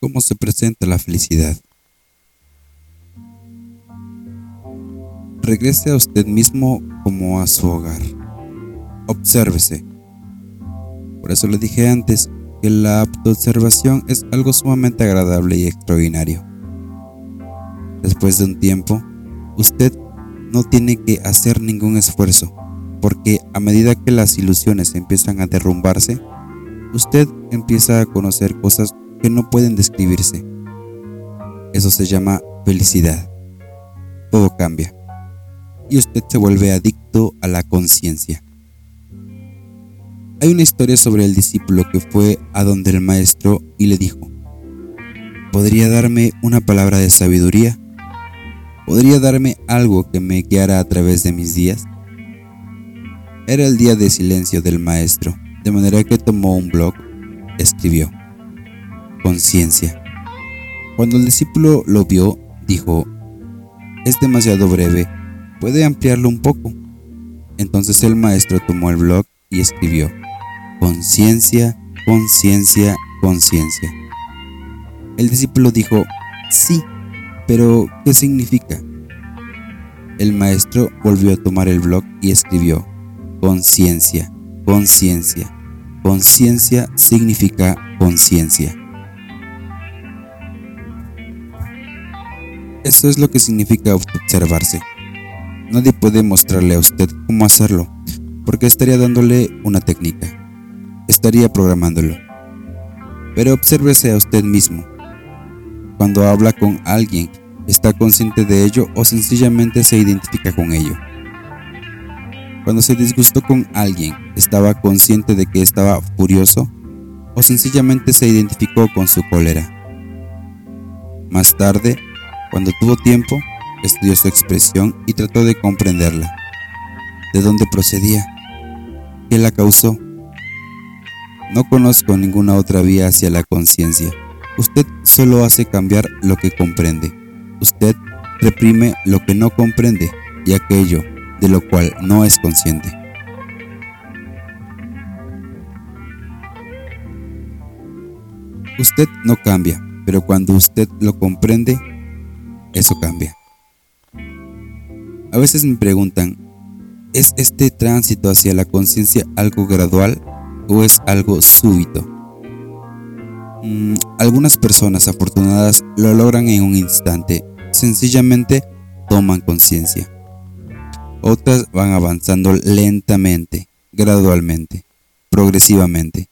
cómo se presenta la felicidad. Regrese a usted mismo como a su hogar. Obsérvese. Por eso le dije antes que la autoobservación es algo sumamente agradable y extraordinario. Después de un tiempo, usted no tiene que hacer ningún esfuerzo, porque a medida que las ilusiones empiezan a derrumbarse, usted empieza a conocer cosas que no pueden describirse. Eso se llama felicidad. Todo cambia. Y usted se vuelve adicto a la conciencia. Hay una historia sobre el discípulo que fue a donde el maestro y le dijo, ¿podría darme una palabra de sabiduría? ¿Podría darme algo que me guiara a través de mis días? Era el día de silencio del maestro, de manera que tomó un blog, escribió, conciencia. Cuando el discípulo lo vio, dijo, es demasiado breve, puede ampliarlo un poco. Entonces el maestro tomó el blog y escribió, conciencia, conciencia, conciencia. El discípulo dijo, sí, pero ¿qué significa? El maestro volvió a tomar el blog y escribió, conciencia, conciencia. Conciencia significa conciencia. Eso es lo que significa observarse. Nadie puede mostrarle a usted cómo hacerlo, porque estaría dándole una técnica. Estaría programándolo. Pero obsérvese a usted mismo. Cuando habla con alguien, ¿está consciente de ello o sencillamente se identifica con ello? Cuando se disgustó con alguien, ¿estaba consciente de que estaba furioso o sencillamente se identificó con su cólera? Más tarde, cuando tuvo tiempo, estudió su expresión y trató de comprenderla. ¿De dónde procedía? ¿Qué la causó? No conozco ninguna otra vía hacia la conciencia. Usted solo hace cambiar lo que comprende. Usted reprime lo que no comprende y aquello de lo cual no es consciente. Usted no cambia, pero cuando usted lo comprende, eso cambia. A veces me preguntan, ¿Es este tránsito hacia la conciencia algo gradual o es algo súbito? Mm, algunas personas afortunadas lo logran en un instante, sencillamente toman conciencia. Otras van avanzando lentamente, gradualmente, progresivamente.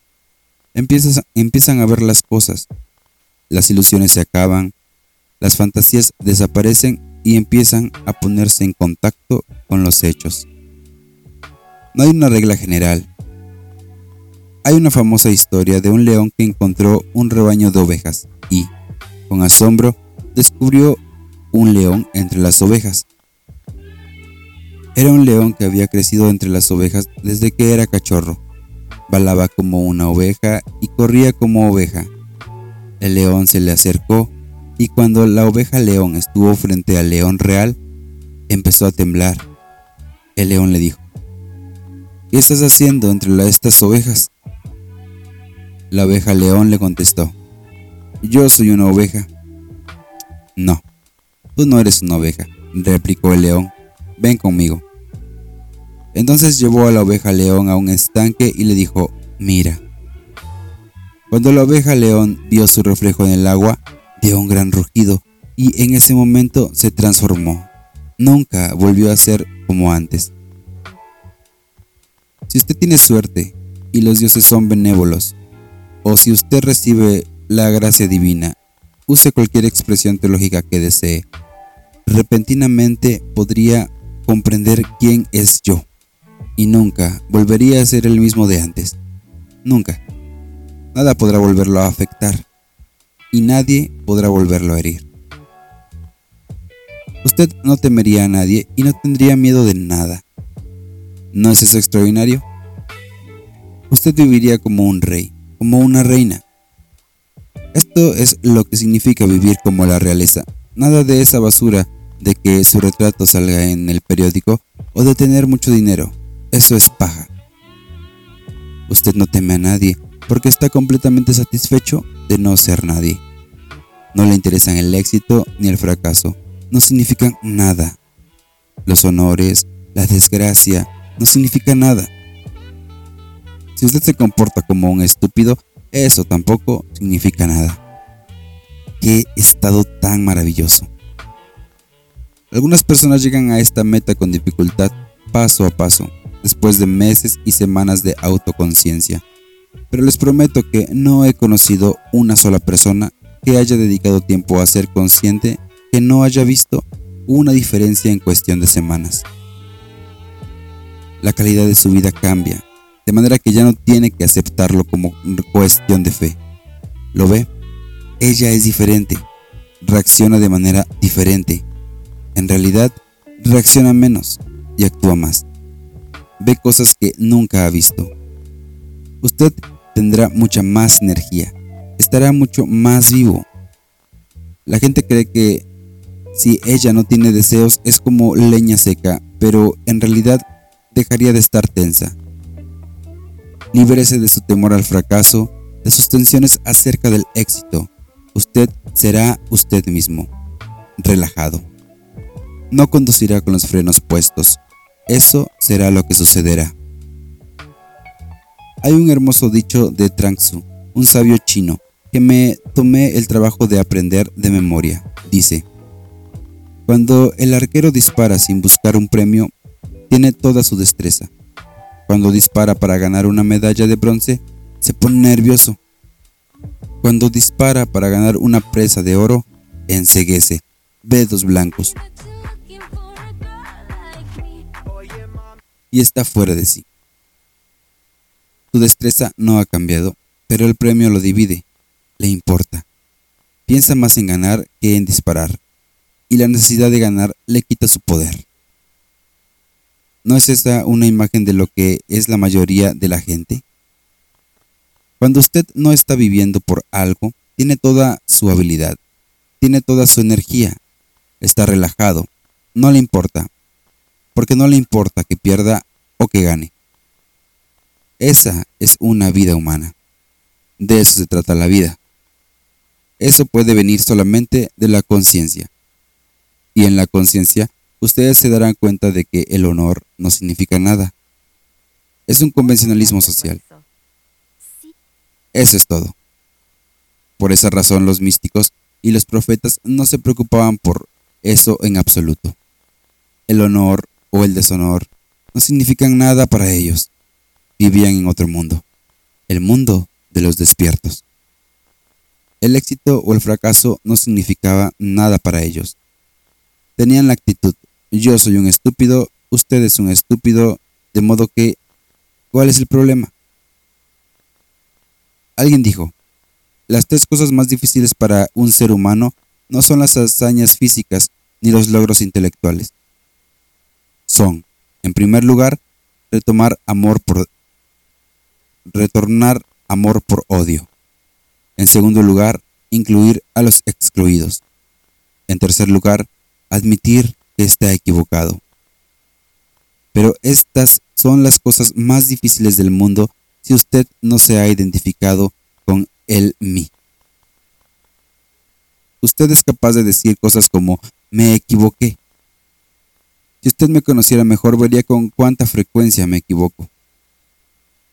empiezan a ver las cosas, las ilusiones se acaban, las fantasías desaparecen y empiezan a ponerse en contacto con los hechos. No hay una regla general. Hay una famosa historia de un león que encontró un rebaño de ovejas y, con asombro, descubrió un león entre las ovejas. Era un león que había crecido entre las ovejas desde que era cachorro. Balaba como una oveja y corría como oveja. El león se le acercó y cuando la oveja león estuvo frente al león real, empezó a temblar. El león le dijo, ¿Qué estás haciendo entre estas ovejas? La oveja león le contestó, Yo soy una oveja. No, tú no eres una oveja, replicó el león, ven conmigo. Entonces llevó a la oveja león a un estanque y le dijo, mira. Cuando la oveja león vio su reflejo en el agua, dio un gran rugido y en ese momento se transformó. Nunca volvió a ser como antes. Si usted tiene suerte y los dioses son benévolos, o si usted recibe la gracia divina, use cualquier expresión teológica que desee. Repentinamente podría comprender quién es yo y nunca volvería a ser el mismo de antes. Nunca. Nada podrá volverlo a afectar y nadie podrá volverlo a herir. Usted no temería a nadie y no tendría miedo de nada. ¿No es eso extraordinario? Usted viviría como un rey, como una reina. Esto es lo que significa vivir como la realeza. Nada de esa basura de que su retrato salga en el periódico o de tener mucho dinero. Eso es paja. Usted no teme a nadie porque está completamente satisfecho de no ser nadie. No le interesan el éxito ni el fracaso. No significan nada. Los honores, la desgracia, no significan nada. Si usted se comporta como un estúpido, eso tampoco significa nada. Qué estado tan maravilloso. Algunas personas llegan a esta meta con dificultad, paso a paso, después de meses y semanas de autoconciencia. Pero les prometo que no he conocido una sola persona que haya dedicado tiempo a ser consciente que no haya visto una diferencia en cuestión de semanas. La calidad de su vida cambia, de manera que ya no tiene que aceptarlo como cuestión de fe. ¿Lo ve? Ella es diferente, reacciona de manera diferente. En realidad, reacciona menos y actúa más. Ve cosas que nunca ha visto. Usted tendrá mucha más energía, estará mucho más vivo. La gente cree que si ella no tiene deseos es como leña seca, pero en realidad dejaría de estar tensa. Libérese de su temor al fracaso, de sus tensiones acerca del éxito. Usted será usted mismo, relajado. No conducirá con los frenos puestos. Eso será lo que sucederá. Hay un hermoso dicho de Trangsu, un sabio chino, que me tomé el trabajo de aprender de memoria. Dice, cuando el arquero dispara sin buscar un premio, tiene toda su destreza. Cuando dispara para ganar una medalla de bronce, se pone nervioso. Cuando dispara para ganar una presa de oro, enseguece, dedos blancos. Y está fuera de sí. Su destreza no ha cambiado, pero el premio lo divide, le importa. Piensa más en ganar que en disparar, y la necesidad de ganar le quita su poder. ¿No es esta una imagen de lo que es la mayoría de la gente? Cuando usted no está viviendo por algo, tiene toda su habilidad, tiene toda su energía, está relajado, no le importa, porque no le importa que pierda o que gane. Esa es una vida humana. De eso se trata la vida. Eso puede venir solamente de la conciencia. Y en la conciencia ustedes se darán cuenta de que el honor no significa nada. Es un convencionalismo social. Eso es todo. Por esa razón los místicos y los profetas no se preocupaban por eso en absoluto. El honor o el deshonor no significan nada para ellos. Vivían en otro mundo, el mundo de los despiertos. El éxito o el fracaso no significaba nada para ellos. Tenían la actitud yo soy un estúpido, usted es un estúpido, de modo que, ¿cuál es el problema? Alguien dijo, las tres cosas más difíciles para un ser humano no son las hazañas físicas ni los logros intelectuales. Son, en primer lugar, retomar amor por retornar amor por odio. En segundo lugar, incluir a los excluidos. En tercer lugar, admitir está equivocado. Pero estas son las cosas más difíciles del mundo si usted no se ha identificado con el mí. Usted es capaz de decir cosas como me equivoqué. Si usted me conociera mejor vería con cuánta frecuencia me equivoco.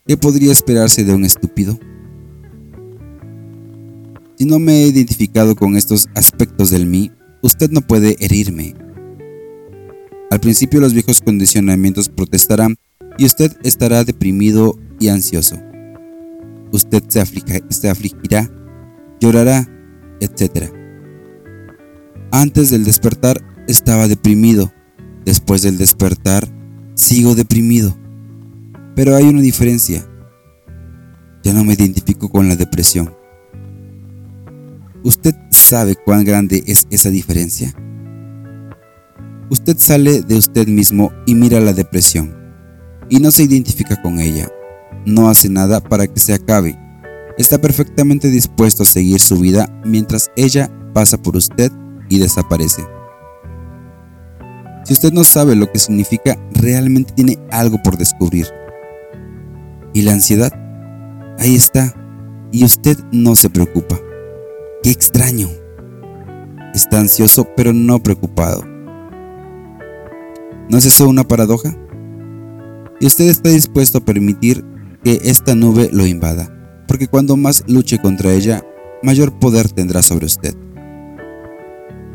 ¿Qué podría esperarse de un estúpido? Si no me he identificado con estos aspectos del mí, usted no puede herirme, al principio los viejos condicionamientos protestarán y usted estará deprimido y ansioso. Usted se, se afligirá, llorará, etc. Antes del despertar estaba deprimido. Después del despertar sigo deprimido. Pero hay una diferencia. Ya no me identifico con la depresión. ¿Usted sabe cuán grande es esa diferencia? Usted sale de usted mismo y mira la depresión, y no se identifica con ella. No hace nada para que se acabe. Está perfectamente dispuesto a seguir su vida mientras ella pasa por usted y desaparece. Si usted no sabe lo que significa, realmente tiene algo por descubrir. ¿Y la ansiedad? Ahí está. Y usted no se preocupa. ¡Qué extraño! está ansioso pero no preocupado. ¿No es eso una paradoja? Y usted está dispuesto a permitir que esta nube lo invada, porque cuando más luche contra ella, mayor poder tendrá sobre usted.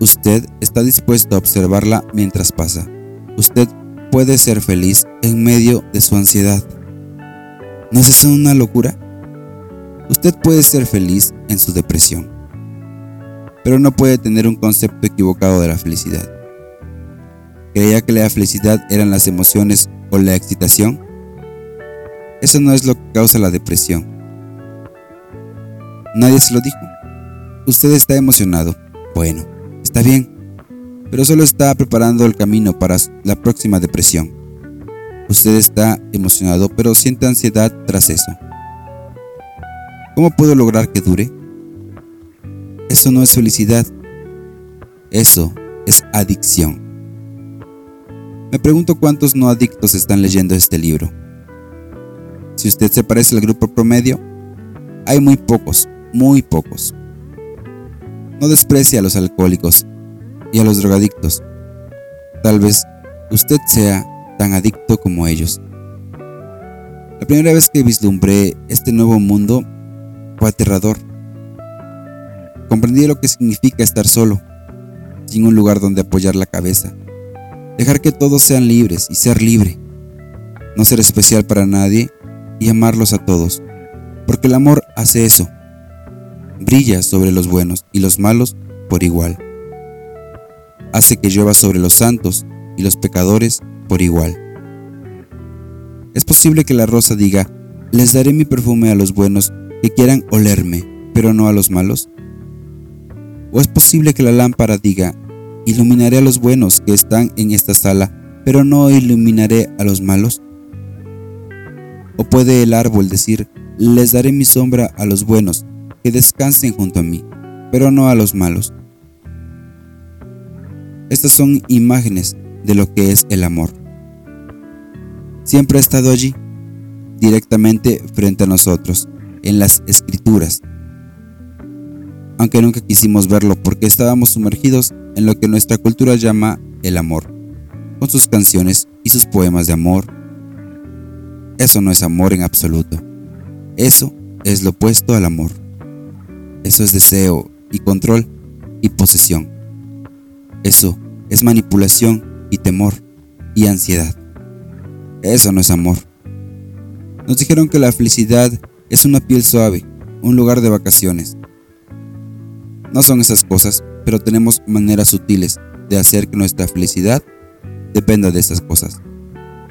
Usted está dispuesto a observarla mientras pasa. Usted puede ser feliz en medio de su ansiedad. ¿No es eso una locura? Usted puede ser feliz en su depresión, pero no puede tener un concepto equivocado de la felicidad. ¿Creía que la felicidad eran las emociones o la excitación? Eso no es lo que causa la depresión. Nadie se lo dijo. Usted está emocionado. Bueno, está bien, pero solo está preparando el camino para la próxima depresión. Usted está emocionado, pero siente ansiedad tras eso. ¿Cómo puedo lograr que dure? Eso no es felicidad. Eso es adicción. Me pregunto cuántos no adictos están leyendo este libro. Si usted se parece al grupo promedio, hay muy pocos, muy pocos. No desprecie a los alcohólicos y a los drogadictos. Tal vez usted sea tan adicto como ellos. La primera vez que vislumbré este nuevo mundo fue aterrador. Comprendí lo que significa estar solo, sin un lugar donde apoyar la cabeza. Dejar que todos sean libres y ser libre. No ser especial para nadie y amarlos a todos, porque el amor hace eso, brilla sobre los buenos y los malos por igual. Hace que llueva sobre los santos y los pecadores por igual. Es posible que la rosa diga, les daré mi perfume a los buenos que quieran olerme, pero no a los malos. ¿O es posible que la lámpara diga, iluminaré a los buenos que están en esta sala, pero no iluminaré a los malos? ¿O puede el árbol decir, les daré mi sombra a los buenos, que descansen junto a mí, pero no a los malos? Estas son imágenes de lo que es el amor. Siempre ha estado allí, directamente frente a nosotros, en las escrituras, aunque nunca quisimos verlo porque estábamos sumergidos en lo que nuestra cultura llama el amor, con sus canciones y sus poemas de amor, eso no es amor en absoluto. Eso es lo opuesto al amor. Eso es deseo y control y posesión. Eso es manipulación y temor y ansiedad. Eso no es amor. Nos dijeron que la felicidad es una piel suave, un lugar de vacaciones. No son esas cosas, pero tenemos maneras sutiles de hacer que nuestra felicidad dependa de esas cosas,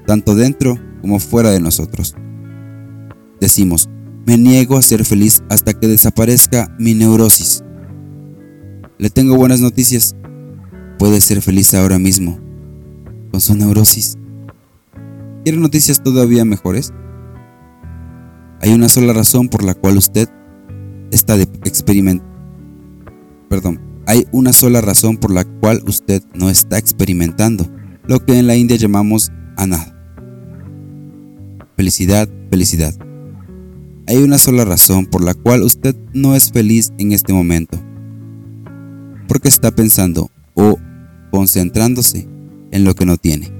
tanto dentro como fuera de nosotros. Decimos, me niego a ser feliz hasta que desaparezca mi neurosis. Le tengo buenas noticias. Puede ser feliz ahora mismo, con su neurosis. ¿Quiere noticias todavía mejores? Hay una sola razón por la cual usted está experimentando. Perdón, hay una sola razón por la cual usted no está experimentando lo que en la India llamamos anad. Felicidad, felicidad. Hay una sola razón por la cual usted no es feliz en este momento. Porque está pensando o concentrándose en lo que no tiene.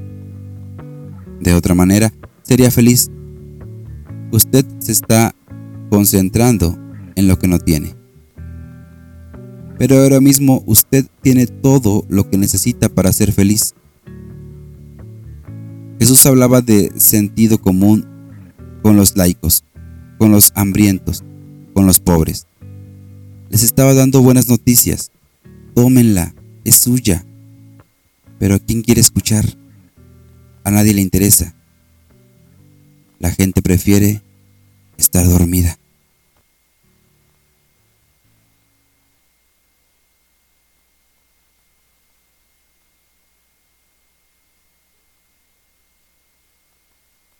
De otra manera, sería feliz. Usted se está concentrando en lo que no tiene. Pero ahora mismo usted tiene todo lo que necesita para ser feliz. Jesús hablaba de sentido común con los laicos, con los hambrientos, con los pobres. Les estaba dando buenas noticias. Tómenla, es suya. Pero ¿a quién quiere escuchar? A nadie le interesa. La gente prefiere estar dormida.